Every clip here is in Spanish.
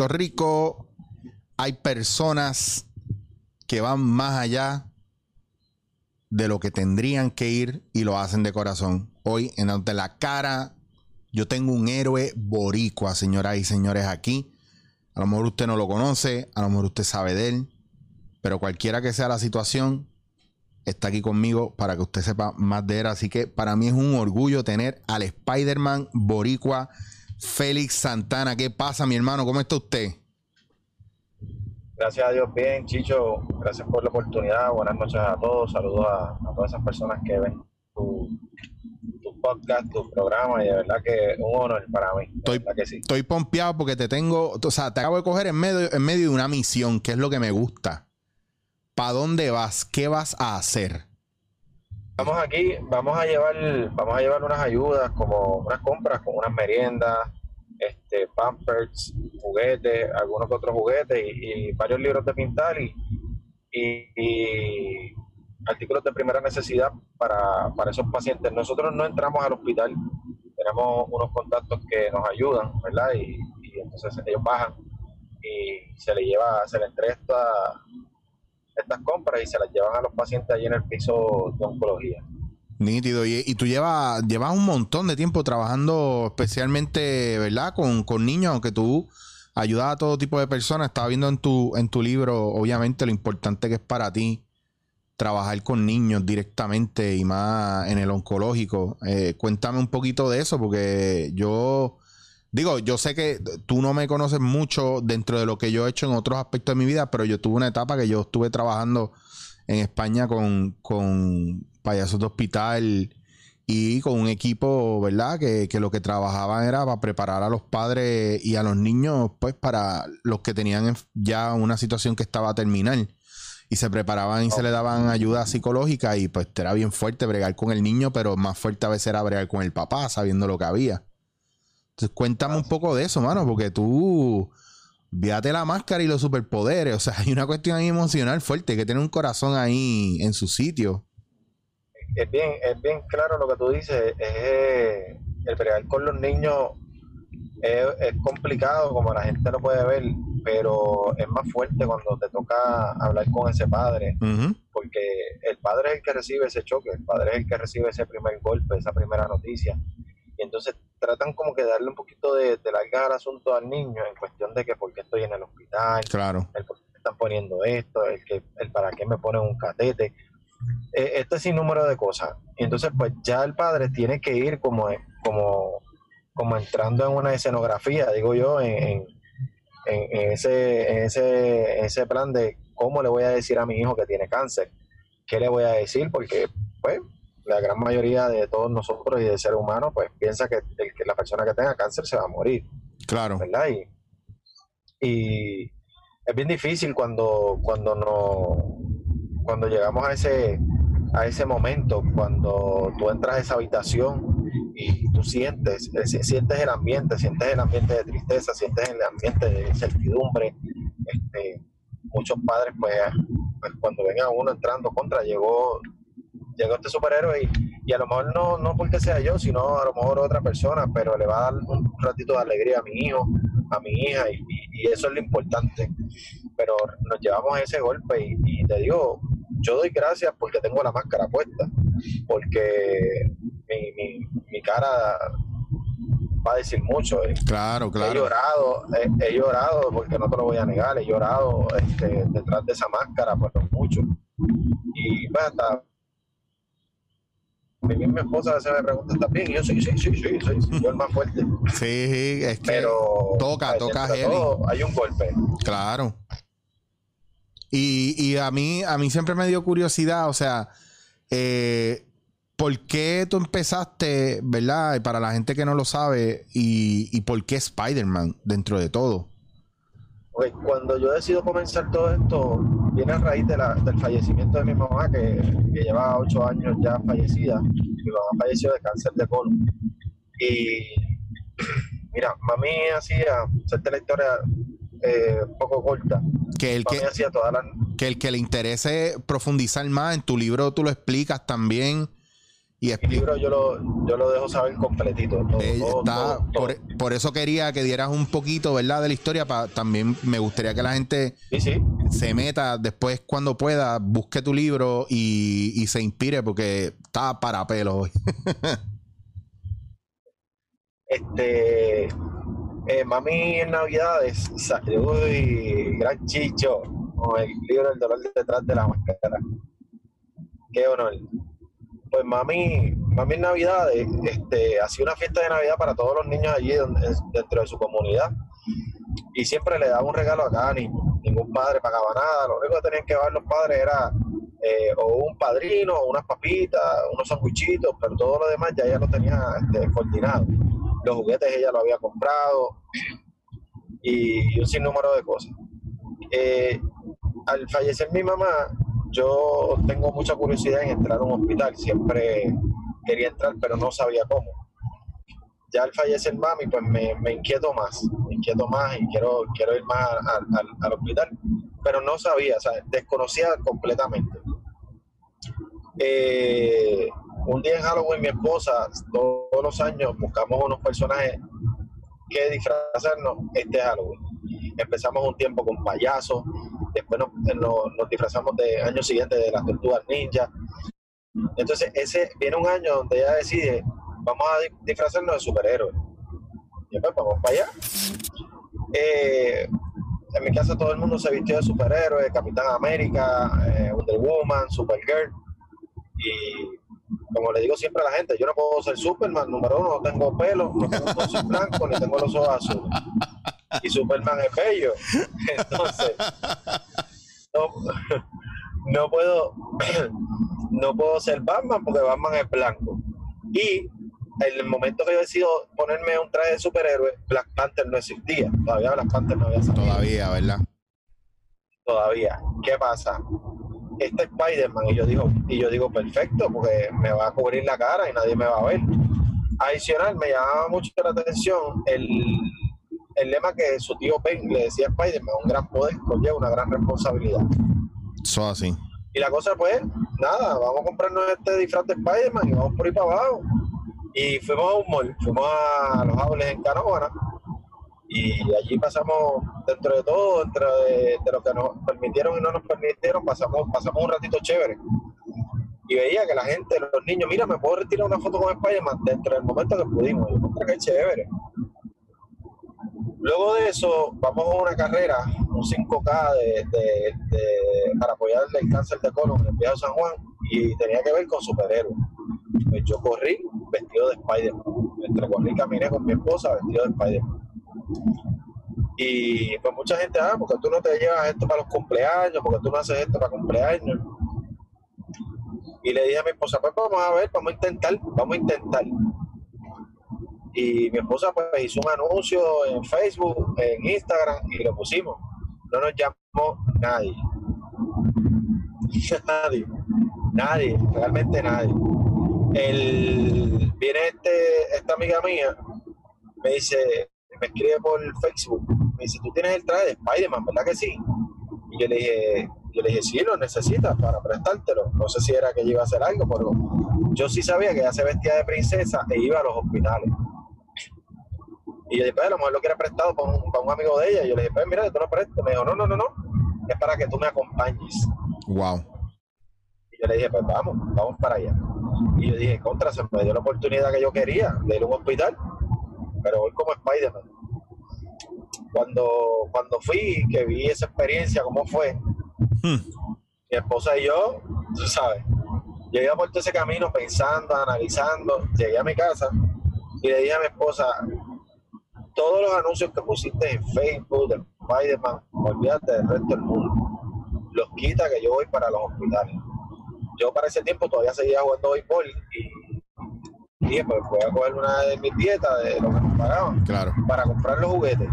Puerto Rico hay personas que van más allá de lo que tendrían que ir y lo hacen de corazón. Hoy, en la cara, yo tengo un héroe boricua, señoras y señores, aquí. A lo mejor usted no lo conoce, a lo mejor usted sabe de él, pero cualquiera que sea la situación, está aquí conmigo para que usted sepa más de él. Así que para mí es un orgullo tener al Spider-Man boricua Félix Santana. ¿Qué pasa, mi hermano? ¿Cómo está usted? Gracias a Dios, bien, Chicho. Gracias por la oportunidad. Buenas noches a todos. Saludos a, a todas esas personas que ven tu, tu podcast, tu programa. Y de verdad que un honor para mí. Estoy, que sí. estoy pompeado porque te tengo, o sea, te acabo de coger en medio, en medio de una misión, que es lo que me gusta. ¿Para dónde vas? ¿Qué vas a hacer? Vamos aquí, vamos a llevar, vamos a llevar unas ayudas, como unas compras, como unas meriendas, este, pampers, juguetes, algunos otros juguetes y, varios libros de pintar y, y- artículos de primera necesidad para, para esos pacientes. Nosotros no entramos al hospital, tenemos unos contactos que nos ayudan, ¿verdad? Y, y entonces ellos bajan y se le lleva, se le entrega esta- estas compras y se las llevan a los pacientes allí en el piso de oncología. Nítido. Y, y tú llevas, llevas un montón de tiempo trabajando especialmente, ¿verdad? Con, con niños, aunque tú ayudas a todo tipo de personas. Estaba viendo en tu, en tu libro, obviamente, lo importante que es para ti trabajar con niños directamente y más en el oncológico. Eh, cuéntame un poquito de eso, porque yo digo, yo sé que tú no me conoces mucho dentro de lo que yo he hecho en otros aspectos de mi vida, pero yo tuve una etapa que yo estuve trabajando en España con, con payasos de hospital y con un equipo, ¿verdad? Que, que lo que trabajaban era para preparar a los padres y a los niños, pues para los que tenían en- ya una situación que estaba a terminar. Y se preparaban y se le daban ayuda psicológica y pues era bien fuerte bregar con el niño, pero más fuerte a veces era bregar con el papá, sabiendo lo que había. Cuéntame un poco de eso, mano, porque tú... Fíjate la máscara y los superpoderes. O sea, hay una cuestión ahí emocional fuerte, hay que tener un corazón ahí en su sitio. es bien, es bien claro lo que tú dices, es eh, el bregar con los niños es, es complicado como la gente lo puede ver, pero es más fuerte cuando te toca hablar con ese padre, Ujú. porque el padre es el que recibe ese choque, el padre es el que recibe ese primer golpe, esa primera noticia, y entonces tratan como que darle un poquito de, de largas al asunto al niño en cuestión de que por qué estoy en el hospital, Claro. el por qué me están poniendo esto, el que el para qué me ponen un catete. Eh, este sinnúmero de cosas. Y entonces, pues ya el padre tiene que ir como, como, como entrando en una escenografía, digo yo, en, en- en- en ese, en, ese, en ese plan de cómo le voy a decir a mi hijo que tiene cáncer. ¿Qué le voy a decir? Porque, pues, la gran mayoría de todos nosotros y del ser humano, pues, piensa que, el- que la persona que tenga cáncer se va a morir. Claro. ¿verdad? Y, y es bien difícil cuando, cuando no, cuando llegamos a ese, a ese momento, cuando tú entras a esa habitación y tú sientes, si- sientes el ambiente, sientes el ambiente de tristeza, sientes el ambiente de incertidumbre. Este, muchos padres, pues, pues, cuando ven a uno entrando contra, llegó, llegó este superhéroe y, y a lo mejor no, no porque sea yo, sino a lo mejor otra persona, pero le va a dar un ratito de alegría a mi hijo, a mi hija, y, y- y eso es lo importante. Pero nos llevamos a ese golpe y, y te digo, yo doy gracias porque tengo la máscara puesta, porque mi, mi, mi cara va a decir mucho. eh. Claro, He llorado, he, he llorado, porque no te lo voy a negar, he llorado este, detrás de esa máscara, pues mucho. Y pues hasta mi misma esposa a veces me pregunta, ¿estás bien? Y yo, sí, sí, sí, sí, sí, sí, yo el más fuerte. Sí, es que Pero toca, ¿sabes? toca heavy. todo, hay un golpe. Claro. Y, y a mí, a mí siempre me dio curiosidad, o sea, eh, ¿por qué tú empezaste, verdad? Y para la gente que no lo sabe, y, y por qué Spider-Man dentro de todo. Ok, Cuando yo decido comenzar todo esto, viene a raíz de la- del fallecimiento de mi mamá, que, que lleva ocho años ya fallecida. Mi mamá falleció de cáncer de colon. Y mira, mami hacía, hacerte la historia eh, un poco corta, Que el que, hacía que el que le interese profundizar más, en tu libro tú lo explicas también. Y Mi libro yo lo, yo lo dejo saber completito. todo, Eh, todo, está- todo, todo. Por, por eso quería que dieras un poquito, ¿verdad? De la historia. Pa, también me gustaría que la gente Sí, sí. se meta después cuando pueda, busque tu libro y, y se inspire porque está para pelos hoy. Este, eh, mami en Navidades, sa- uy, gran chicho, con el libro El dolor detrás de la máscara. Qué honor. Pues mami, mami en este, hacía una fiesta de Navidad para todos los niños allí dentro de su comunidad. Y siempre le daba un regalo a cada niño. Ningún padre pagaba nada. Lo único que tenían que dar los padres era eh, o un padrino, unas papitas, unos sanguichitos, pero todo lo demás ya ella lo tenía este, coordinado los juguetes ella lo había comprado y un sinnúmero de cosas. Eh, al fallecer mi mamá, yo tengo mucha curiosidad en entrar a un hospital. Siempre quería entrar, pero no sabía cómo. Ya al fallecer mami, pues me, me inquieto más, me inquieto más y quiero, quiero ir más al, al- al hospital, pero no sabía, o sea, desconocía completamente. Eh, un día en Halloween mi esposa, todos los años buscamos unos personajes que disfrazarnos este Halloween. Empezamos un tiempo con payasos, después nos, disfrazamos de año siguiente de las tortugas ninja. Entonces, ese viene un año donde ella decide, vamos a di- disfrazarnos de superhéroes. Y pues vamos para allá. Eh, en mi casa todo el mundo se vistió de superhéroes, Capitán América, eh, Wonder Woman, Supergirl. Y como le digo siempre a la gente, yo no puedo ser Superman, número uno, no tengo pelo, no tengo un blanco, ni tengo los ojos azules. Y Superman es bello. Entonces, no, no puedo no puedo ser Batman porque Batman es blanco. Y en el momento que yo decido ponerme un traje de superhéroe, Black Panther no existía. Todavía Black Panther no había salido Todavía, ¿verdad? todavía. ¿Qué pasa? Este Spider-Man, y yo digo, y yo digo, perfecto, porque me va a cubrir la cara y nadie me va a ver. Adicional, me llamaba mucho la atención el, el lema que su tío Ben le decía a Spider-Man, un gran poder conlleva una gran responsabilidad. Eso así. Y la cosa pues, nada, vamos a comprarnos este disfraz de Spider-Man y vamos por ahí para abajo. Y fuimos a un mall, fuimos a los Aules en Canóvana y allí pasamos, dentro de todo, dentro de, de lo que nos permitieron y no nos permitieron, pasamos, pasamos un ratito chévere. Y veía que la gente, los niños, mira, me puedo retirar una foto con Spider-Man dentro del momento que pudimos. Yo, "Contra, qué chévere. Luego de eso, vamos a una carrera, un 5K de, de- de- para apoyar el cáncer de colon en el Viejo San Juan y tenía que ver con superhéroes. Pues yo corrí vestido de Spider-Man. Entre corrí caminé con mi esposa vestido de Spider-Man. Y pues mucha gente, ah, porque tú no te llevas esto para los cumpleaños, porque tú no haces esto para cumpleaños. Y le dije a mi esposa, pues vamos a ver, vamos a intentar, vamos a intentar. Y mi esposa pues hizo un anuncio en Facebook, en Instagram y lo pusimos. No nos llamó nadie. nadie. Nadie, realmente nadie. El, viene este, esta amiga mía, me dice, me escribe por Facebook, me dice, tú tienes el traje de Spider-Man, ¿verdad que sí? Y yo le dije, yo le dije, sí, lo necesitas para prestártelo. No sé si era que yo iba a hacer algo, pero yo sí sabía que ella se vestía de princesa e iba a los hospitales. Y yo dije, pues a lo mejor lo quiere prestado para un, para un amigo de ella. Y yo le dije, pues mira, yo te lo presto. Me dijo, no, no, no, no, es para que tú me acompañes. Wow. Y yo le dije, pues vamos, vamos para allá. Y yo dije, contra, se me dio la oportunidad que yo quería de ir a un hospital, pero voy como Spider-Man. Cuando, cuando fui, que vi esa experiencia, cómo fue, Hmm. mi esposa y yo, tú sabes, yo iba por todo ese camino pensando, analizando, llegué a mi casa y le dije a mi esposa, todos los anuncios que pusiste en Facebook de Spider-Man, olvídate del resto del mundo, los quita que yo voy para los hospitales. Yo para ese tiempo todavía seguía jugando béisbol y dije, pues voy a coger una de mis dietas de lo que nos pagaban Claro. para comprar los juguetes.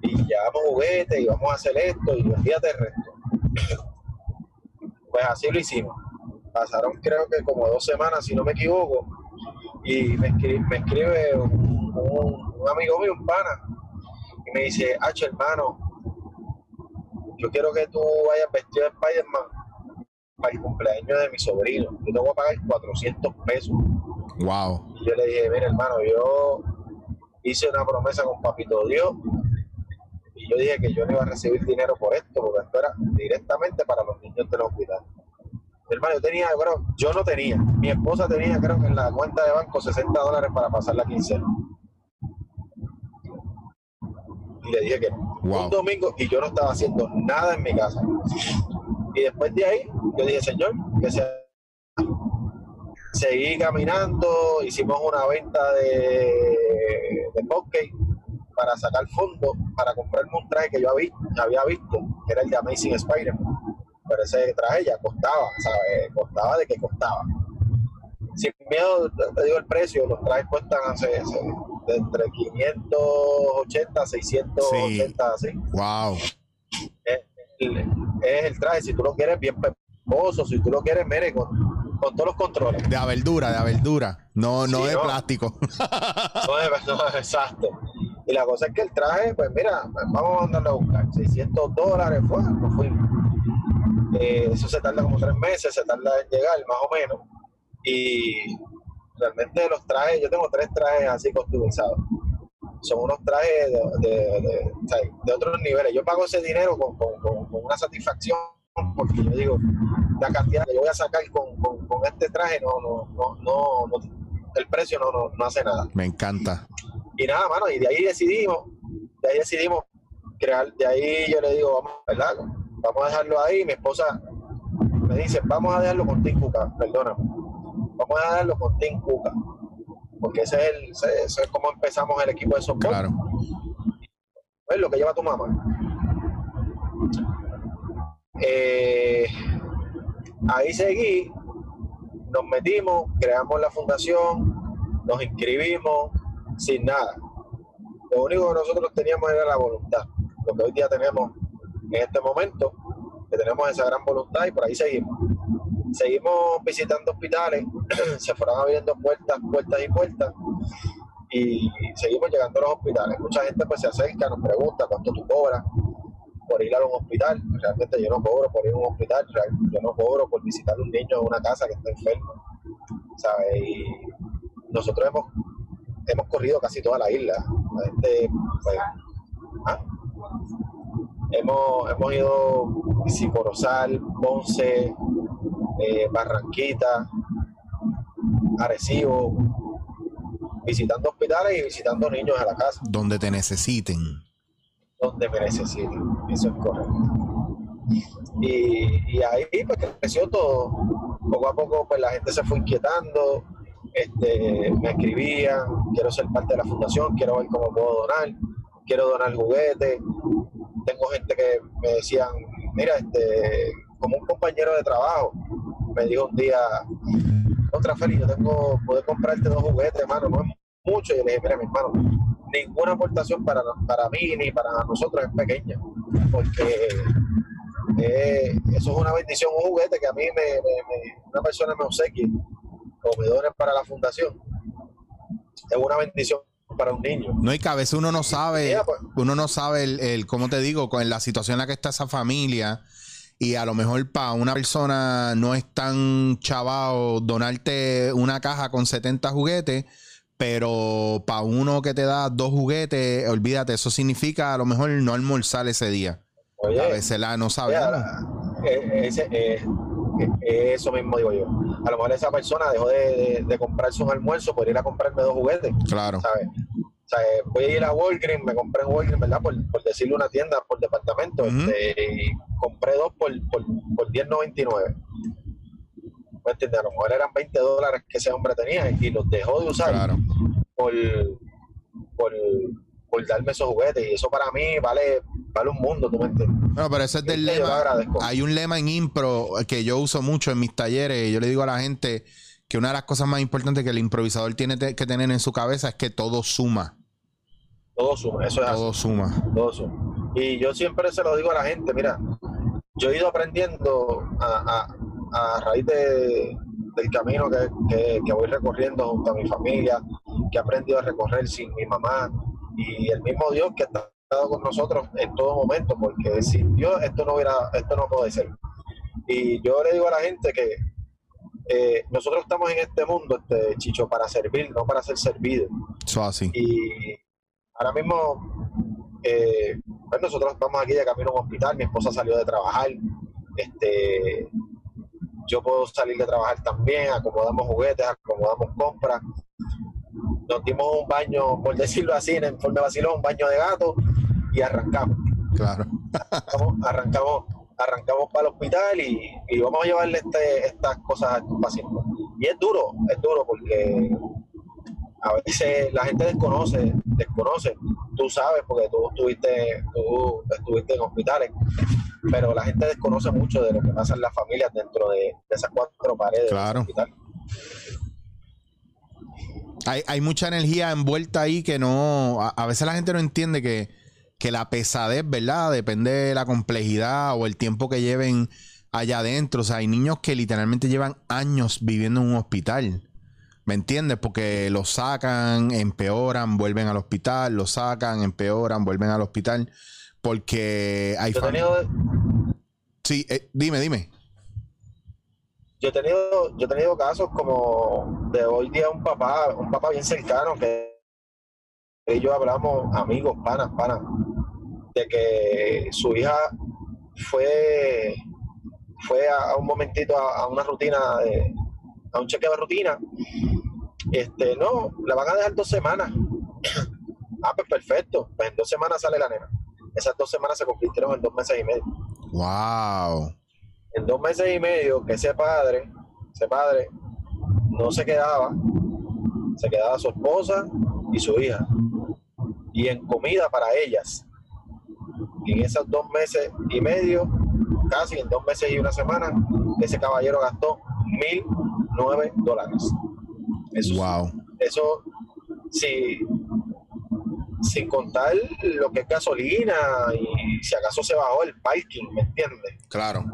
Y llevamos juguetes y vamos a hacer esto y olvídate el resto. Pues así lo hicimos. Pasaron creo que como dos semanas, si no me equivoco, y me escribe, me escribe un, un- un amigo mío, un pana, y me dice, Hacho hermano, yo quiero que tú vayas vestido de Spider-Man para el cumpleaños de mi sobrino. Yo tengo que pagar 400 pesos. Wow. Y yo le dije, mira hermano, yo hice una promesa con Papito Dios y yo dije que yo no iba a recibir dinero por esto, porque esto era directamente para los niños del hospital. Mi hermano, yo tenía, creo, yo no tenía, mi esposa tenía, creo que en la cuenta de banco 60 dólares para pasar la quincena. Y le dije que. Wow. Un domingo y yo no estaba haciendo nada en mi casa. Y después de ahí, yo dije, Señor, que sea. Seguí caminando, hicimos una venta de, de cupcake para sacar fondos para comprarme un traje que yo había, había visto, que era el de Amazing Spider-Man. Pero ese traje ya costaba, ¿sabes? Costaba de que costaba. Sin miedo, te digo el precio, los trajes cuestan hace, hace- de entre 580 680, así Wow. es el, es el traje, si tú lo quieres bien peposo, si tú lo quieres, mire, con, con todos los controles. De verdura, de verdura. No, no Sí, de no. plástico. No es no, exacto. Y la cosa es que el traje, pues mira, vamos a mandarlo a buscar. 600 dólares, fue, nos fuimos. Eh, eso se tarda como tres meses, se tarda en llegar, más o menos. Y realmente los trajes, yo tengo tres trajes así customizados. Son unos trajes de, de, otros niveles. Yo pago ese dinero con, con- con- con una satisfacción porque yo digo, la cantidad que yo voy a sacar con, este traje, no, no, no, no, no- el precio no, no, no hace nada. Me encanta. Y nada, mano, y de ahí decidimos, de ahí decidimos crear, de ahí yo le digo, vamos, ¿verdad? Vamos a dejarlo ahí, mi esposa me dice, vamos a dejarlo con Tim Cuca, perdóname, vamos a dejarlo con Tim Cuca, porque ese es, el, ese, ese es como empezamos el equipo de soporte, Claro. es lo que lleva tu mamá. Eh, ahí seguí, nos metimos, creamos la fundación, nos inscribimos, sin nada. Lo único que nosotros teníamos era la voluntad. Lo que hoy día tenemos en este momento, que tenemos esa gran voluntad y por ahí seguimos. Seguimos visitando hospitales, se fueron abriendo puertas, puertas y puertas y seguimos llegando a los hospitales. Mucha gente pues se acerca, nos pregunta cuánto tú cobras por ir a un hospital. Realmente yo no cobro por ir a un hospital, yo no cobro por visitar a un niño en una casa que está enfermo. ¿sabes? Y nosotros hemos hemos corrido casi toda la isla. La gente, pues, ¿ah? hemos, hemos ido Corozal, Ponce, eh, Barranquita, Arecibo, visitando hospitales y visitando niños a la casa, Donde te necesiten. donde me necesiten. Eso es correcto. Y, y ahí pues creció todo. Poco a poco pues la gente se fue inquietando, este, me escribían, quiero ser parte de la fundación, quiero ver cómo puedo donar, quiero donar juguetes. Tengo gente que me decían, mira, este, como un compañero de trabajo, me dijo un día, contra Félix, yo tengo, poder comprarte dos juguetes, hermano, no es mucho. Y le dije, mira, mi hermano, ninguna aportación para, para mí ni para nosotros es pequeña, porque eh, eso es una bendición, un juguete que a mí me, me- me- una persona me obsequie o me done para la fundación. Es una bendición para un niño. No, y que a veces uno no sabe, pues. uno no sabe el, el, cómo te digo, con la situación en la que está esa familia. Y a lo mejor para una persona no es tan chavao donarte una caja con 70 juguetes, pero para uno que te da dos juguetes, olvídate, eso significa a lo mejor no almorzar ese día. Oye, A veces la no Mira, sabemos. eh, ese, eh, eh, eso mismo digo yo. A lo mejor esa persona dejó de, de- de comprarse un almuerzo por ir a comprarme dos juguetes, Claro. ¿sabes? O sea, eh, voy a ir a Walgreens, me compré en Walgreens, ¿verdad? Por, por decirle una tienda por departamento, este, y compré dos por, por, por 10.99. ¿Me entiendes? A lo mejor eran 20 dólares que ese hombre tenía y los dejó de usar Claro. por, por, por darme esos juguetes. Y eso para mí vale, vale un mundo, ¿tú me entiendes? No, pero ese es del lema. Hay un lema en impro que yo uso mucho en mis talleres. Yo le digo a la gente que una de las cosas más importantes que el improvisador tiene que tener en su cabeza es que todo suma. Todo suma, eso es así. Todo suma. todo eso. Y yo siempre se lo digo a la gente, mira, yo he ido aprendiendo a, a- a raíz de- del camino que, que- que voy recorriendo junto a mi familia, que he aprendido a recorrer sin mi mamá y el mismo Dios que estado con nosotros en todo momento, porque sin Dios esto no hubiera, esto no puede ser. Y yo le digo a la gente que eh, nosotros estamos en este mundo, este Chicho, para servir, no para ser servido. Eso así. Y ahora mismo, eh, pues nosotros estamos aquí de camino a un hospital, mi esposa salió de trabajar, este, yo puedo salir de trabajar también, acomodamos juguetes, acomodamos compras, nos dimos un baño, por decirlo así, en forma de vacilón, un baño de gato y arrancamos. Claro. Arrancamos, arrancamos, arrancamos para el hospital y, y vamos a llevarle este, estas cosas a estos pacientes. Y es duro, es duro porque a veces la gente desconoce, desconoce, tú sabes porque tú estuviste, tú estuviste en hospitales, pero la gente desconoce mucho de lo que pasa en las familias dentro de, de esas cuatro paredes Claro. del hospital. Hay, hay mucha energía envuelta ahí que no. A, a veces la gente no entiende que, que la pesadez, ¿verdad? Depende de la complejidad o el tiempo que lleven allá adentro. O sea, hay niños que literalmente llevan años viviendo en un hospital. ¿Me entiendes? Porque los sacan, empeoran, vuelven al hospital, los sacan, empeoran, vuelven al hospital. Porque hay Yo tenido, Sí, eh, dime, dime. yo he tenido, yo he tenido casos como de hoy día un papá, un papá bien cercano que y yo hablamos, amigos, panas, panas, de que su hija fue, fue a, a un momentito a, a una rutina, de- a un chequeo de rutina. Este, no, la van a dejar dos semanas. ah, pues perfecto. Pues en dos semanas sale la nena. Esas dos semanas se convirtieron en dos meses y medio. Wow. En dos meses y medio que ese padre, ese padre no se quedaba, se quedaba su esposa y su hija. Y en comida para ellas. En esos dos meses y medio, casi en dos meses y una semana, ese caballero gastó mil nueve dólares. Eso, Wow. eso sí, sin contar lo que es gasolina y si acaso se bajó el parking, ¿me entiendes? Claro.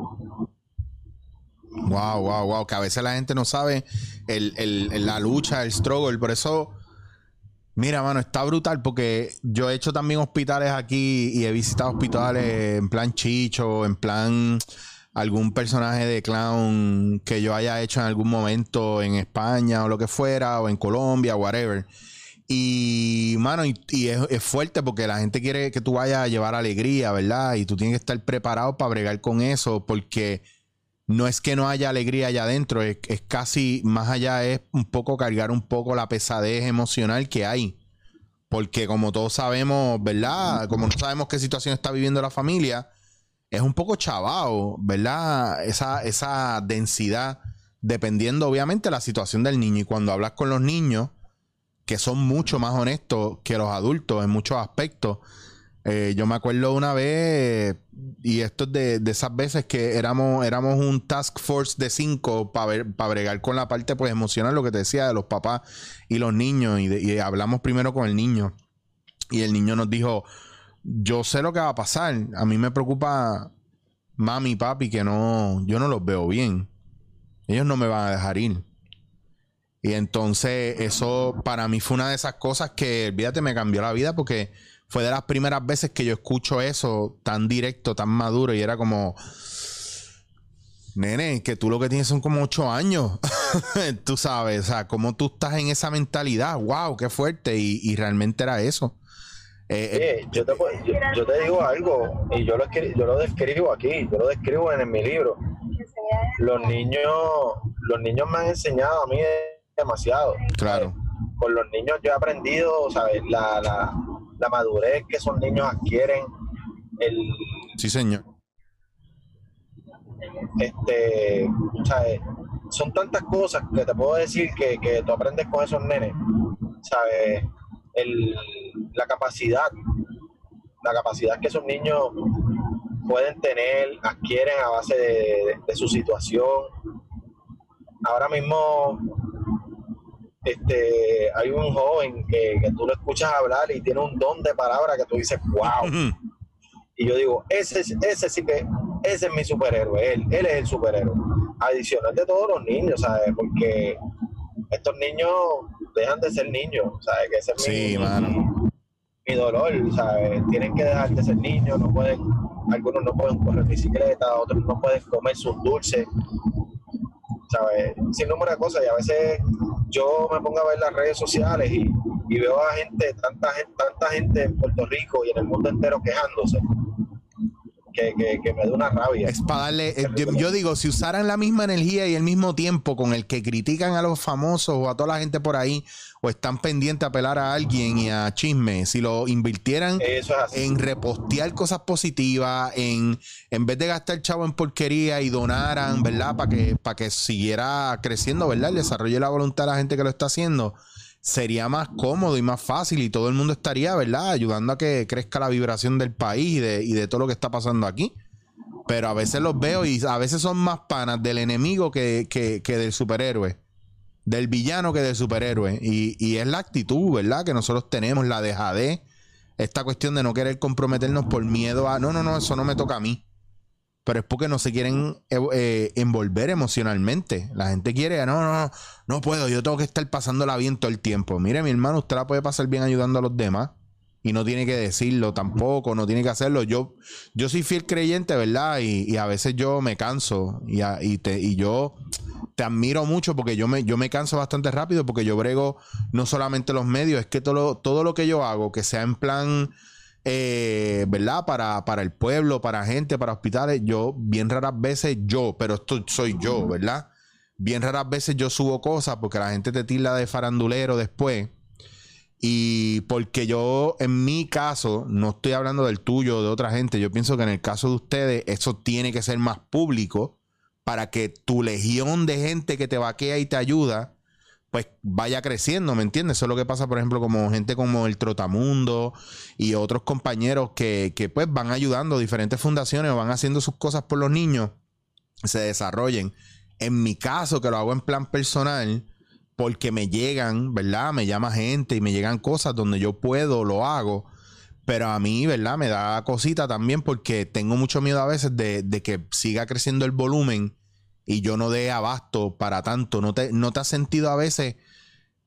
Wow, wow, wow. Que a veces la gente no sabe el, el- el- la lucha, el struggle. Por eso, mira, mano, está brutal porque yo he hecho también hospitales aquí y he visitado hospitales en plan chicho, en plan algún personaje de clown que yo haya hecho en algún momento en España o lo que fuera, o en Colombia, whatever. Y, mano, y, y es, es fuerte porque la gente quiere que tú vayas a llevar alegría, ¿verdad? Y tú tienes que estar preparado para bregar con eso porque no es que no haya alegría allá adentro, es, casi más allá, es un poco cargar un poco la pesadez emocional que hay. Porque como todos sabemos, ¿verdad? Como no sabemos qué situación está viviendo la familia, es un poco chavao, ¿verdad? Esa, esa densidad, dependiendo obviamente la situación del niño. Y cuando hablas con los niños, que son mucho más honestos que los adultos en muchos aspectos. Eh, yo me acuerdo una vez, y esto es de, de esas veces que éramos, éramos un task force de cinco para bregar con la parte pues, emocional, lo que te decía de los papás y los niños. Y, hablamos primero con el niño. Y el niño nos dijo, yo sé lo que va a pasar. A mí me preocupa mami y papi que no, yo no los veo bien. Ellos no me van a dejar ir. Y entonces eso para mí fue una de esas cosas que, olvídate, me cambió la vida porque fue de las primeras veces que yo escucho eso tan directo, tan maduro y era como, nene, que tú lo que tienes son como ocho años, tú sabes, o sea, como tú estás en esa mentalidad, wow, qué fuerte y, y realmente era eso. Eh, eh, Oye, yo te, yo, yo te digo algo, y yo lo, yo lo describo aquí, yo lo describo en, mi libro. Los niños, los niños me han enseñado a mí demasiado. claro, Con los niños yo he aprendido, ¿sabes? La, la, la madurez que esos niños adquieren, el, sí señor. este, ¿sabes? Son tantas cosas que te puedo decir que, que tú aprendes con esos nenes, ¿sabes? El, la capacidad, la capacidad que esos niños pueden tener, adquieren a base de, de su situación. Ahora mismo este, hay un joven que, que tú lo escuchas hablar y tiene un don de palabra que tú dices, wow. Y yo digo, ese, ese sí que, ese es mi superhéroe, él, él es el superhéroe. Adicional de todos los niños, ¿sabes? Porque estos niños dejan de ser niños, ¿sabes? Que ese es Sí, mi, mano. mi dolor, ¿sabes? Tienen que dejar de ser niños, no pueden, algunos no pueden correr bicicleta, otros no pueden comer sus dulces, ¿sabes? Sin número de cosas. Y a veces yo me pongo a ver las redes sociales y, y veo a gente, tanta gente, tanta gente en Puerto Rico y en el mundo entero quejándose que, me da una rabia. Es para darle, eh, yo, digo, si usaran la misma energía y el mismo tiempo con el que critican a los famosos o a toda la gente por ahí, o están pendientes a apelar a alguien y a chisme, si lo invirtieran en repostear cosas positivas, en, en vez de gastar chavo en porquería y donaran, ¿verdad? Para que, para que siguiera creciendo, ¿verdad? El desarrollo de la voluntad de la gente que lo está haciendo sería más cómodo y más fácil y todo el mundo estaría, ¿verdad? Ayudando a que crezca la vibración del país y de, y de todo lo que está pasando aquí. Pero a veces los veo y a veces son más panas del enemigo que, que, del superhéroe. Del villano que del superhéroe. Y, y, es la actitud, ¿verdad? Que nosotros tenemos, la dejadez. Esta cuestión de no querer comprometernos por miedo a, no, no, no, eso no me toca a mí pero es porque no se quieren eh, eh, envolver emocionalmente. La gente quiere, no, no, no puedo, yo tengo que estar pasándola bien todo el tiempo. Mire, mi hermano, usted la puede pasar bien ayudando a los demás y no tiene que decirlo tampoco, no tiene que hacerlo. Yo, yo soy fiel creyente, ¿verdad? Y, a veces yo me canso y, y, te, y yo te admiro mucho porque yo me, yo me canso bastante rápido porque yo brego no solamente los medios, es que todo todo lo que yo hago, que sea en plan eh, ¿verdad? Para, para el pueblo, para gente, para hospitales. Yo, bien raras veces, yo, pero esto soy yo, ¿verdad? Bien raras veces yo subo cosas porque la gente te tilda de farandulero después. Y porque yo, en mi caso, no estoy hablando del tuyo o de otra gente, yo pienso que en el caso de ustedes, eso tiene que ser más público para que tu legión de gente que te vaquea y te ayuda pues vaya creciendo, ¿me entiendes? Eso es lo que pasa, por ejemplo, como gente como el Trotamundo y otros compañeros que, que pues van ayudando, diferentes fundaciones van haciendo sus cosas por los niños, se desarrollen. En mi caso, que lo hago en plan personal, porque me llegan, ¿verdad? Me llama gente y me llegan cosas donde yo puedo, lo hago. Pero a mí, ¿verdad? Me da cosita también porque tengo mucho miedo a veces de, de que siga creciendo el volumen y yo no dé abasto para tanto. ¿No te, no te has sentido a veces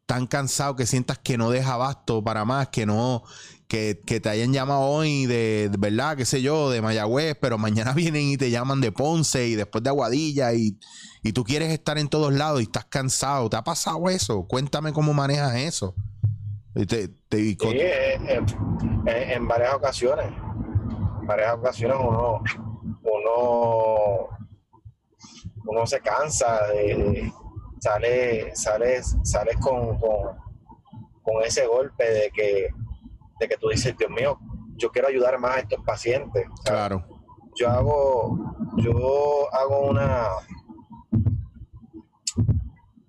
tan cansado que sientas que no deja abasto para más, que no, que, te hayan llamado hoy de, verdad, qué sé yo, de Mayagüez, pero mañana vienen y te llaman de Ponce y después de Aguadilla y, y tú quieres estar en todos lados y estás cansado. ¿Te ha pasado eso? Cuéntame cómo manejas eso. Te, sí, en, varias ocasiones. En varias ocasiones uno, uno uno se cansa, de, sale, sales, sales con, con, ese golpe de que, de que tú dices, Dios mío, yo quiero ayudar más a estos pacientes. Claro. Yo hago, yo hago una,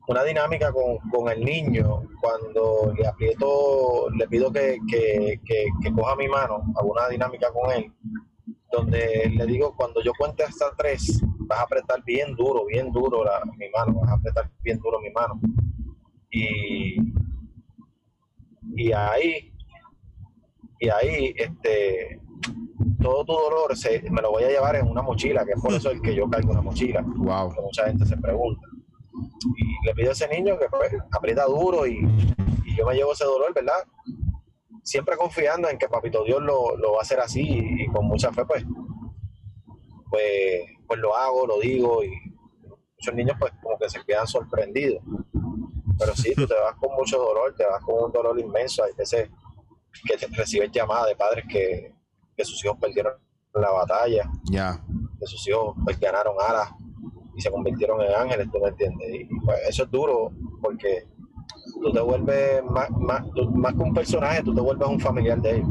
una dinámica con, el niño cuando le aprieto, le pido que, que, que, coja mi mano, hago una dinámica con él, donde le digo, cuando yo cuente hasta tres, vas a apretar bien duro, bien duro la, mi mano, vas a apretar bien duro mi mano. Y, y ahí, y ahí, este, todo tu dolor se, me lo voy a llevar en una mochila, que es por eso el que yo cargo una mochila. Wow. Que mucha gente se pregunta. Y le pido a ese niño que pues, aprieta duro y, yo me llevo ese dolor, ¿verdad? Siempre confiando en que Papito Dios lo, lo va a hacer así y, y con mucha fe, pues, pues pues lo hago, lo digo y muchos niños pues como que se quedan sorprendidos. Pero sí, tú te vas con mucho dolor, te vas con un dolor inmenso. Hay veces que te reciben llamadas de padres que, sus hijos perdieron la batalla, ya que sus hijos pues, ganaron alas y se convirtieron en ángeles, tú me entiendes. Y pues eso es duro porque tú te vuelves más, más, más que un personaje, tú te vuelves un familiar de ellos.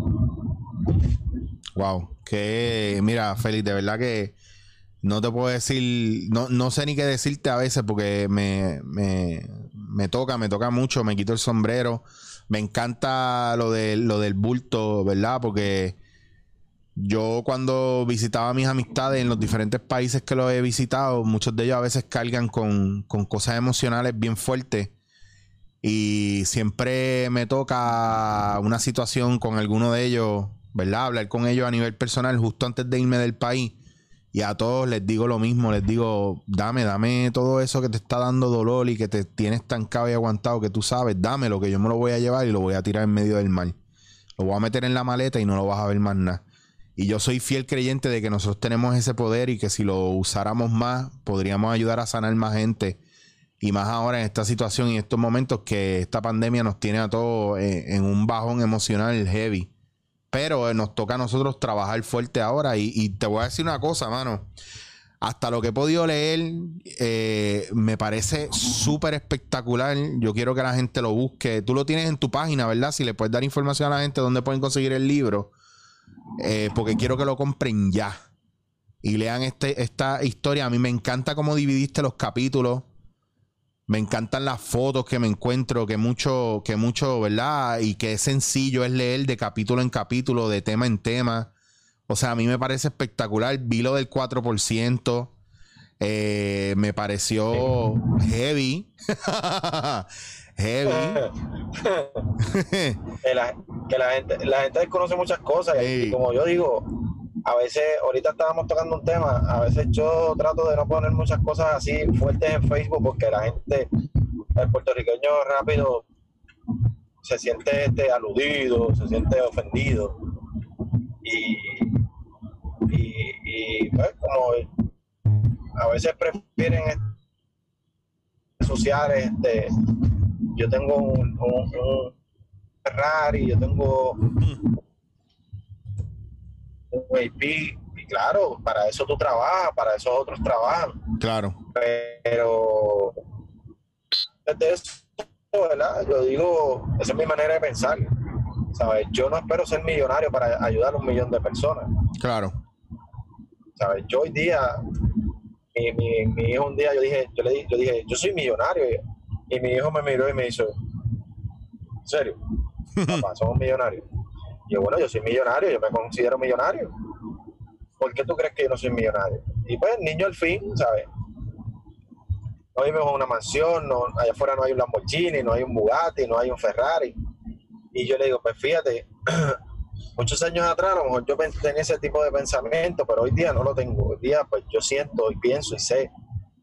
Wow, que mira, Félix, de verdad que no te puedo decir, no, no sé ni qué decirte a veces porque me, me, toca, me toca mucho, me quito el sombrero. Me encanta lo, de, lo del bulto, ¿verdad? Porque yo cuando visitaba a mis amistades en los diferentes países que lo he visitado, muchos de ellos a veces cargan con, con cosas emocionales bien fuertes. Y siempre me toca una situación con alguno de ellos, ¿verdad? Hablar con ellos a nivel personal justo antes de irme del país y a todos les digo lo mismo, les digo, dame, dame todo eso que te está dando dolor y que te tienes estancado y aguantado, que tú sabes, dame lo que yo me lo voy a llevar y lo voy a tirar en medio del mar. Lo voy a meter en la maleta y no lo vas a ver más nada. Y yo soy fiel creyente de que nosotros tenemos ese poder y que si lo usáramos más, podríamos ayudar a sanar más gente. Y más ahora en esta situación y en estos momentos que esta pandemia nos tiene a todos en, en un bajón emocional heavy. Pero eh, nos toca a nosotros trabajar fuerte ahora. Y, te voy a decir una cosa, mano. Hasta lo que he podido leer, eh, me parece súper espectacular. Yo quiero que la gente lo busque. Tú lo tienes en tu página, ¿verdad? Si le puedes dar información a la gente dónde pueden conseguir el libro. Eh, porque quiero que lo compren ya. Y lean este, esta historia. A mí me encanta cómo dividiste los capítulos. Me encantan las fotos que me encuentro, que mucho, que mucho, ¿verdad? Y que es sencillo es leer de capítulo en capítulo, de tema en tema. O sea, a mí me parece espectacular. Vi lo del 4%. Eh, me pareció heavy. heavy. que, la, que la gente, la gente desconoce muchas cosas y como yo digo, a veces, ahorita estábamos tocando un tema, a veces yo trato de no poner muchas cosas así fuertes en Facebook porque la gente, el puertorriqueño rápido se siente este, aludido, se siente ofendido. Y, y, y, pues, como a veces prefieren sociales, este, yo tengo un, un- un Ferrari, yo tengo un AP, y claro, para eso tú trabajas, para eso otros trabajan, Claro. pero desde eso, ¿verdad? Yo digo, esa es mi manera de pensar, ¿sabes? Yo no espero ser millonario para ayudar a un millón de personas, Claro. ¿sabes? Yo hoy día, mi, mi, mi hijo un día, yo dije, yo le dije, yo dije, yo soy millonario, y, y mi hijo me miró y me hizo, ¿en serio? Papá, somos millonarios. Yo, bueno, yo soy millonario, yo me considero millonario. ¿Por qué tú crees que yo no soy millonario? Y pues, niño al fin, ¿sabes? No vivimos en una mansión, no, allá afuera no hay un Lamborghini, no hay un Bugatti, no hay un Ferrari. Y yo le digo, pues fíjate, muchos años atrás a lo mejor yo tenía ese tipo de pensamiento, pero hoy día no lo tengo. Hoy día pues yo siento y pienso y sé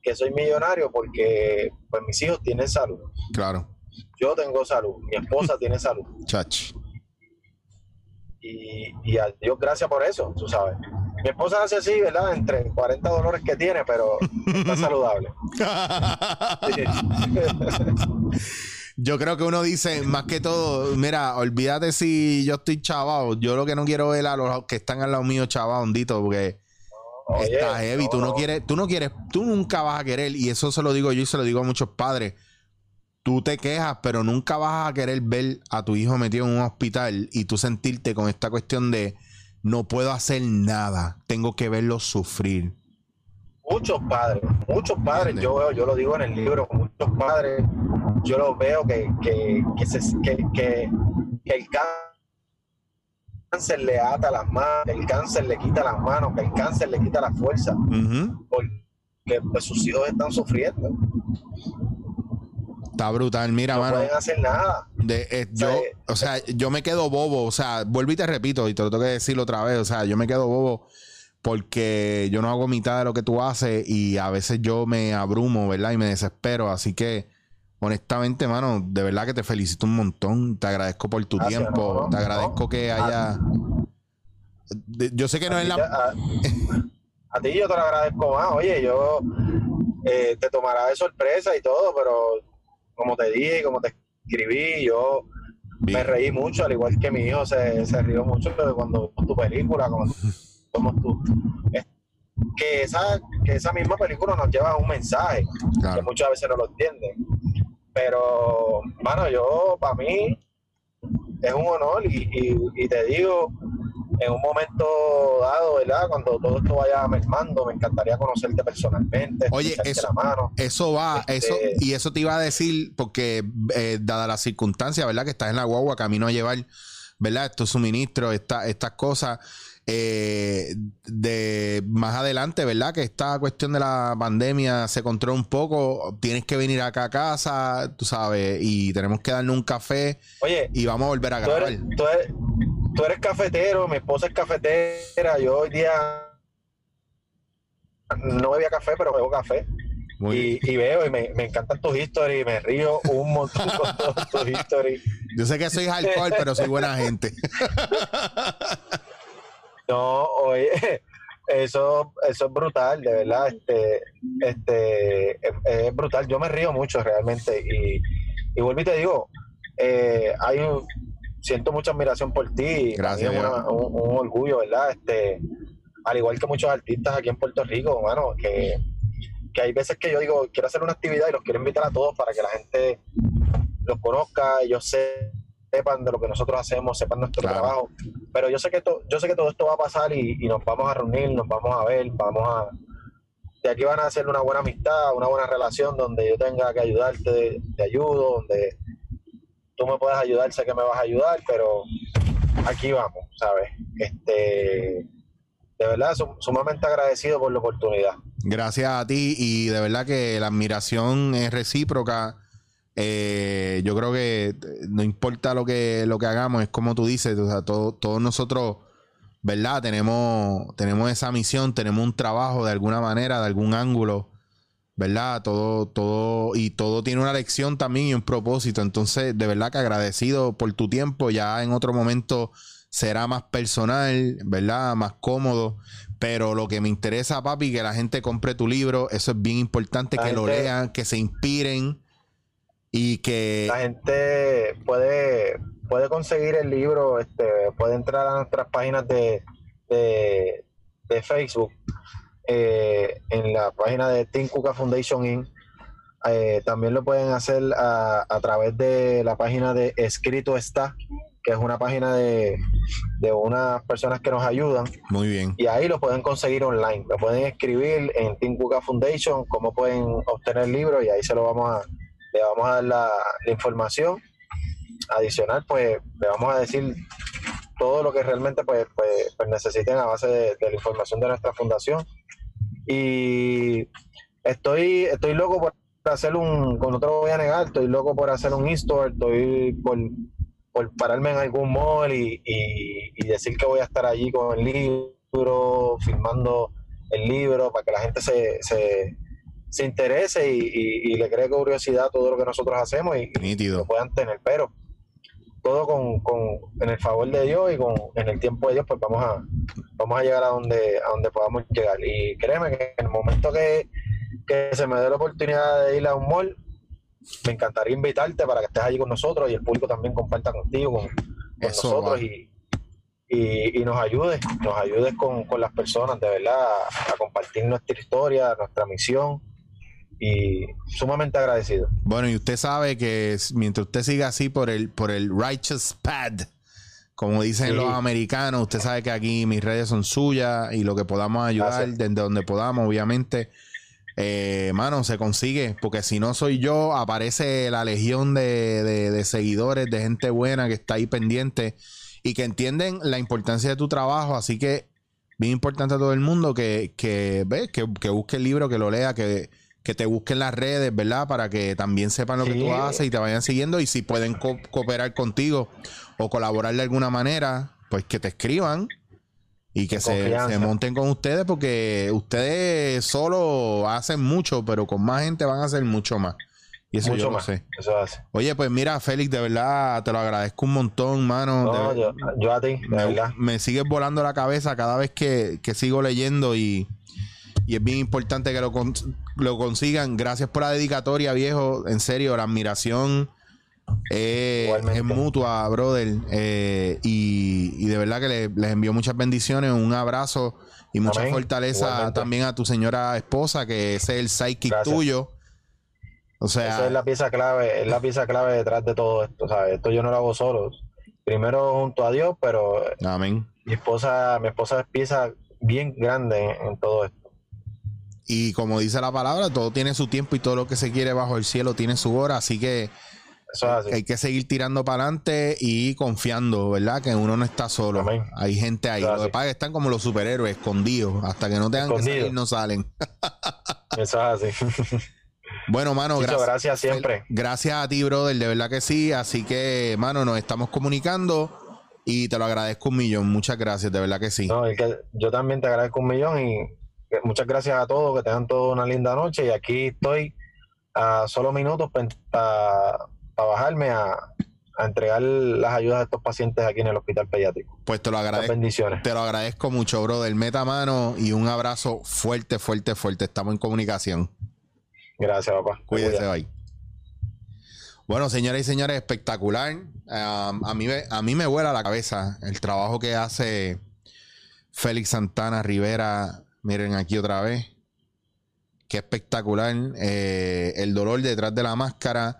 que soy millonario porque pues mis hijos tienen salud. Claro. Yo tengo salud, mi esposa tiene salud. Chach. Y, y a Dios gracias por eso, tú sabes. Mi esposa hace así, ¿verdad? Entre 40 dolores que tiene, pero está saludable. Yo creo que uno dice, más que todo, mira, olvídate si yo estoy chavado. Yo lo que no quiero ver a los que están al lado mío chavado, hondito, porque está heavy. tú no quieres, tú no quieres, tú nunca vas a querer, y eso se lo digo yo y se lo digo a muchos padres. Tú te quejas, pero nunca vas a querer ver a tu hijo metido en un hospital y tú sentirte con esta cuestión de no puedo hacer nada, tengo que verlo sufrir. Muchos padres, muchos padres, yo veo, yo lo digo en el libro, muchos padres, yo los veo que, que, que, se- que, el cáncer le ata las manos, el cáncer le quita las manos, que el cáncer le quita la fuerza, porque pues, sus hijos están sufriendo, Está brutal, mira, no mano. pueden hacer nada. De, eh, yo, Sí. o sea, yo me quedo bobo, o sea, vuelvo y te repito, y te lo tengo que decirlo otra vez, o sea, yo me quedo bobo porque yo no hago mitad de lo que tú haces y a veces yo me abrumo, ¿verdad? Y me desespero, así que honestamente, mano, de verdad que te felicito un montón, te agradezco por tu Gracias, tiempo, no, no, te agradezco no. que haya... de- yo sé que no es la... a- a ti yo te lo agradezco más. Oye, yo eh, te tomará de sorpresa y todo, pero como te dije, como te escribí, yo me reí mucho, al igual que mi hijo se, se rió mucho de cuando vimos tu película, vimos tu... es- Que esa, que esa misma película nos lleva a un mensaje que Claro. muchas veces no lo entienden. Pero, mano, yo, para mí, es un honor y, y- y te digo, en un momento dado, ¿verdad? Cuando todo esto vaya mermando, me encantaría conocerte personalmente, Oye, eso- la mano. Eso va, Este- eso, y eso te iba a decir, porque eh, dada la circunstancia, ¿verdad? Que estás en la guagua, camino a llevar, ¿verdad? Estos suministros, esta- estas cosas. eh, de más adelante, ¿verdad? Que esta cuestión de la pandemia se controla un poco. Tienes que venir acá a casa, tú sabes, y tenemos que darle un café Oye, y vamos a volver a tú grabar. eres, tú, eres, tú eres cafetero, mi esposa es cafetera, yo hoy día no bebía café, pero bebo café. Y, y veo y me, me encantan tus historias y me río un montón con tus historias. Yo sé que soy alcohol, pero soy buena gente. No, oye, eso, eso es brutal, de verdad, este, este, es, es brutal. Yo me río mucho realmente y, y vuelvo y te digo, eh, hay un- siento mucha admiración por ti. Gracias, es una- un, un orgullo, ¿verdad? Este, al igual que muchos artistas aquí en Puerto Rico, mano, que, que hay veces que yo digo, quiero hacer una actividad y los quiero invitar a todos para que la gente los conozca, ellos se- sepan de lo que nosotros hacemos, sepan nuestro Claro. trabajo. Pero yo sé que to- yo sé que todo esto va a pasar y, y nos vamos a reunir, nos vamos a ver, vamos a de aquí van a hacer una buena amistad, una buena relación donde yo tenga que ayudarte, te ayudo, donde tú me puedes ayudar, sé que me vas a ayudar, pero aquí vamos, ¿sabes? Este, de verdad, sum- sumamente agradecido por la oportunidad. Gracias a ti y de verdad que la admiración es recíproca. Eh, yo creo que no importa lo que, lo que hagamos, es como tú dices, o sea, todo- todos nosotros, ¿verdad? Tenemos, tenemos esa misión, tenemos un trabajo de alguna manera, de algún ángulo, ¿verdad? Todo, todo, y todo tiene una lección también y un propósito. Entonces, de verdad que agradecido por tu tiempo. Ya en otro momento será más personal, ¿verdad? Más cómodo. Pero lo que me interesa, papi, que la gente compre tu libro. Eso es bien importante, La que lo lean, que se inspiren y que... La gente puede, puede conseguir el libro, este, puede entrar a nuestras páginas de, de, de Facebook, eh, en la página de Team Cuca Foundation Inc. Eh, también lo pueden hacer a, a través de la página de Escrito Está, que es una página de, de unas personas que nos ayudan Muy bien. y ahí lo pueden conseguir online. Lo pueden escribir en Team Cuca Foundation, cómo pueden obtener el libro y ahí se lo vamos a, le vamos a dar la, la información. Adicional, pues le vamos a decir todo lo que realmente pues, pues, pues necesiten a base de, de la información de nuestra fundación. Y estoy, estoy loco por hacer un, no te lo voy a negar, estoy loco por hacer un in-store, estoy por, por pararme en algún mall y, y- y decir que voy a estar allí con el libro, filmando el libro, para que la gente se, se, se interese y, y- le cree curiosidad todo lo que nosotros hacemos y, y Nítido. lo puedan tener. Pero todo con, con en el favor de Dios y con en el tiempo de Dios, pues vamos a, vamos a llegar a donde, a donde podamos llegar. Y créeme que en el momento que, que se me dé la oportunidad de ir a un mall, me encantaría invitarte para que estés allí con nosotros y el público también comparta contigo, con, con Eso nosotros y, y, y nos ayudes, nos ayudes con, con las personas, de verdad, a, a compartir nuestra historia, nuestra misión y sumamente agradecido. Bueno, y usted sabe que mientras usted siga así por el, por el righteous pad, como dicen Sí. los americanos, usted sabe que aquí mis redes son suyas y lo que podamos ayudar Gracias. desde donde podamos, obviamente. Eh, mano, se consigue, porque si no soy yo, aparece la legión de, de- de seguidores, de gente buena que está ahí pendiente y que entienden la importancia de tu trabajo. Así que, bien importante a todo el mundo que, que, ve, que, que busque el libro, que lo lea, que, que te busquen las redes, ¿verdad? Para que también sepan lo que tú haces y te vayan siguiendo. Y si pueden co- cooperar contigo o colaborar de alguna manera, pues que te escriban y que se, monten con ustedes porque ustedes solo hacen mucho, pero con más gente van a hacer mucho más. Y eso Mucho yo lo más. sé. Eso hace. Oye, pues mira, Félix, de verdad te lo agradezco un montón, mano. No, De- yo, yo a ti, de me, verdad. me sigues volando la cabeza cada vez que, que sigo leyendo y, y es bien importante que lo, lo consigan. Gracias por la dedicatoria, viejo. En serio, la admiración eh, es mutua, brother. Eh, y, y de verdad que le- les envío muchas bendiciones, un abrazo y mucha Amén. fortaleza Igualmente. también a tu señora esposa, que ese es el psychic Gracias. tuyo. O sea, Esa es la pieza clave, es la pieza clave detrás de todo esto, ¿sabes? Esto yo no lo hago solo. Primero junto a Dios, pero amén. mi esposa, mi esposa es pieza bien grande en, en todo esto. Y como dice la palabra, todo tiene su tiempo y todo lo que se quiere bajo el cielo tiene su hora. Así que es hay que seguir tirando para adelante y confiando, ¿verdad? Que uno no está solo. Amén. Hay gente ahí. Es Lo que pasa es que están como los superhéroes, escondidos. Hasta que no tengan que Escondidos. salir, no salen. Eso es así. Bueno, mano, Chicho, gracias. gracias siempre. Gracias a ti, brother. De verdad que sí. Así que, mano, nos estamos comunicando y te lo agradezco un millón. Muchas gracias, de verdad que sí. No, y que yo también te agradezco un millón y que muchas gracias a todos, que tengan toda una linda noche. Y aquí estoy a solo minutos para bajarme a, a entregar las ayudas a estos pacientes aquí en el hospital pediátrico. Pues te lo agradezco. bendiciones. Te lo agradezco mucho, brother. Meta mano y un abrazo fuerte, fuerte, fuerte. Estamos en comunicación. Gracias, papá. Cuídese, bye. Bueno, señoras y señores, espectacular. Um, a, mí, me- a mí me vuela la cabeza el trabajo que hace Félix Santana Rivera. Miren aquí otra vez. Qué espectacular. Eh, el dolor detrás de la máscara.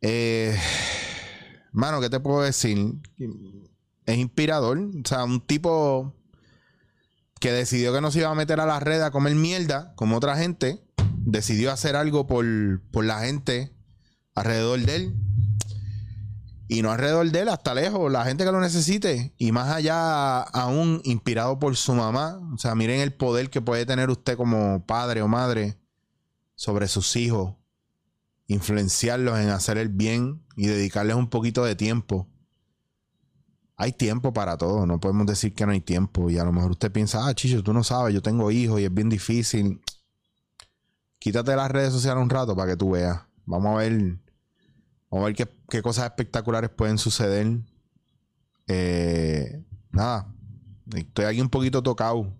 Eh, mano, ¿qué te puedo decir? Es inspirador. O sea, un tipo que decidió que no se iba a meter a la red a comer mierda como otra gente. Decidió hacer algo por, por la gente alrededor de él. Y no alrededor de él, hasta lejos, la gente que lo necesite. Y más allá, aún inspirado por su mamá. O sea, miren el poder que puede tener usted como padre o madre sobre sus hijos. Influenciarlos en hacer el bien y dedicarles un poquito de tiempo. Hay tiempo para todo, no podemos decir que no hay tiempo. Y a lo mejor usted piensa, ah, Chicho, tú no sabes, yo tengo hijos y es bien difícil. Quítate las redes sociales un rato para que tú veas. Vamos a ver, vamos a ver qué, qué cosas espectaculares pueden suceder. Eh, nada, estoy aquí un poquito tocado.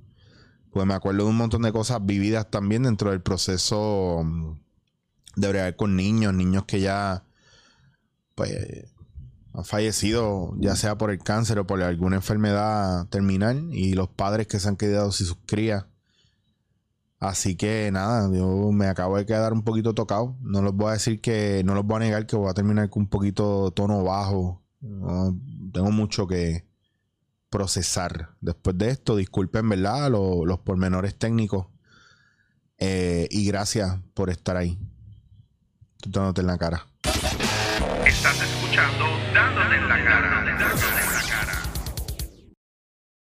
Pues me acuerdo de un montón de cosas vividas también dentro del proceso mm, de bregar con niños, niños que ya pues han fallecido, ya sea por el cáncer o por alguna enfermedad terminal, y los padres que se han quedado sin sus crías. Así que nada, yo me acabo de quedar un poquito tocado. No les voy a decir que, no les voy a negar que voy a terminar con un poquito tono bajo. No, tengo mucho que procesar después de esto. Disculpen, ¿verdad? Lo- los pormenores técnicos. Eh, y gracias por estar ahí. Tú en la cara. Estás escuchando. Dándote en la cara.